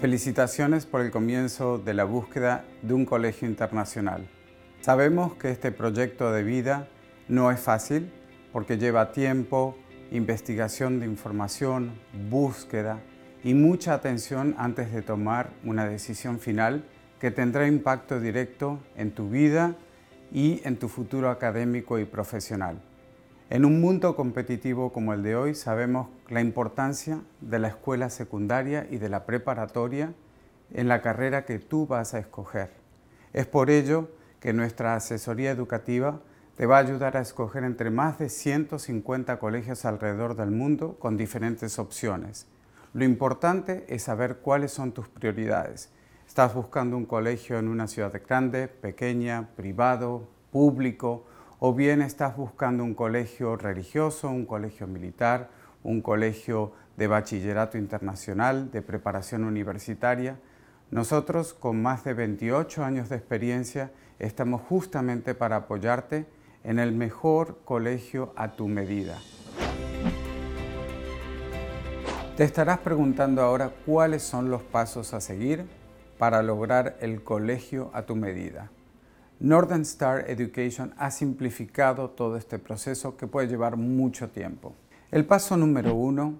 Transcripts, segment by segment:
Felicitaciones por el comienzo de la búsqueda de un colegio internacional. Sabemos que este proyecto de vida no es fácil porque lleva tiempo, investigación de información, búsqueda y mucha atención antes de tomar una decisión final que tendrá impacto directo en tu vida y en tu futuro académico y profesional. En un mundo competitivo como el de hoy sabemos la importancia de la escuela secundaria y de la preparatoria en la carrera que tú vas a escoger. Es por ello que nuestra asesoría educativa te va a ayudar a escoger entre más de 150 colegios alrededor del mundo con diferentes opciones. Lo importante es saber cuáles son tus prioridades. ¿Estás buscando un colegio en una ciudad grande, pequeña, privado, público? O bien estás buscando un colegio religioso, un colegio militar, un colegio de bachillerato internacional, de preparación universitaria. Nosotros, con más de 28 años de experiencia, estamos justamente para apoyarte en el mejor colegio a tu medida. Te estarás preguntando ahora cuáles son los pasos a seguir para lograr el colegio a tu medida. Northern Star Education ha simplificado todo este proceso que puede llevar mucho tiempo. El paso número uno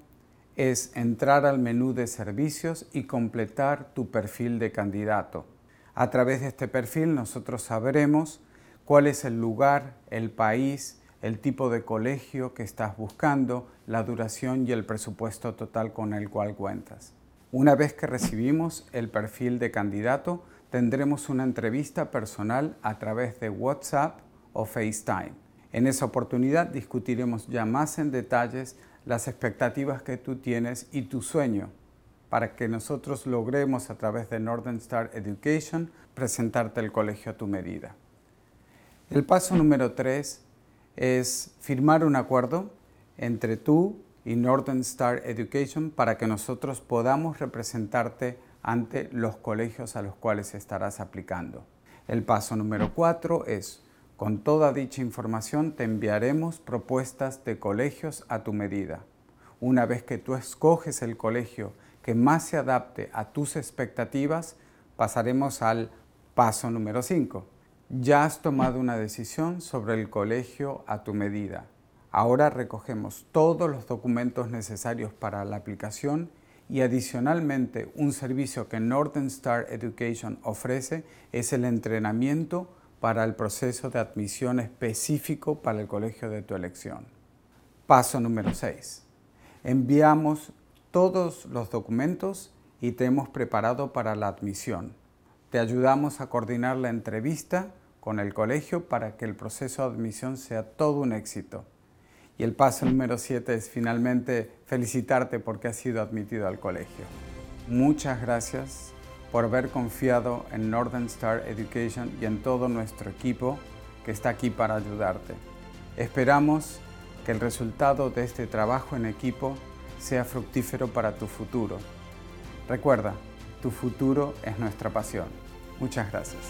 es entrar al menú de servicios y completar tu perfil de candidato. A través de este perfil nosotros sabremos cuál es el lugar, el país, el tipo de colegio que estás buscando, la duración y el presupuesto total con el cual cuentas. Una vez que recibimos el perfil de candidato, tendremos una entrevista personal a través de WhatsApp o FaceTime. En esa oportunidad discutiremos ya más en detalles las expectativas que tú tienes y tu sueño para que nosotros logremos a través de Northern Star Education presentarte el colegio a tu medida. El paso número tres es firmar un acuerdo entre tú y Northern Star Education para que nosotros podamos representarte ante los colegios a los cuales estarás aplicando. El paso número cuatro es, con toda dicha información te enviaremos propuestas de colegios a tu medida. Una vez que tú escoges el colegio que más se adapte a tus expectativas, pasaremos al paso número 5. Ya has tomado una decisión sobre el colegio a tu medida. Ahora recogemos todos los documentos necesarios para la aplicación y adicionalmente un servicio que Northern Star Education ofrece es el entrenamiento para el proceso de admisión específico para el colegio de tu elección. Paso número 6. Enviamos todos los documentos y te hemos preparado para la admisión. Te ayudamos a coordinar la entrevista con el colegio para que el proceso de admisión sea todo un éxito. Y el paso número 7 es finalmente felicitarte porque has sido admitido al colegio. Muchas gracias por haber confiado en Northern Star Education y en todo nuestro equipo que está aquí para ayudarte. Esperamos que el resultado de este trabajo en equipo sea fructífero para tu futuro. Recuerda, tu futuro es nuestra pasión. Muchas gracias.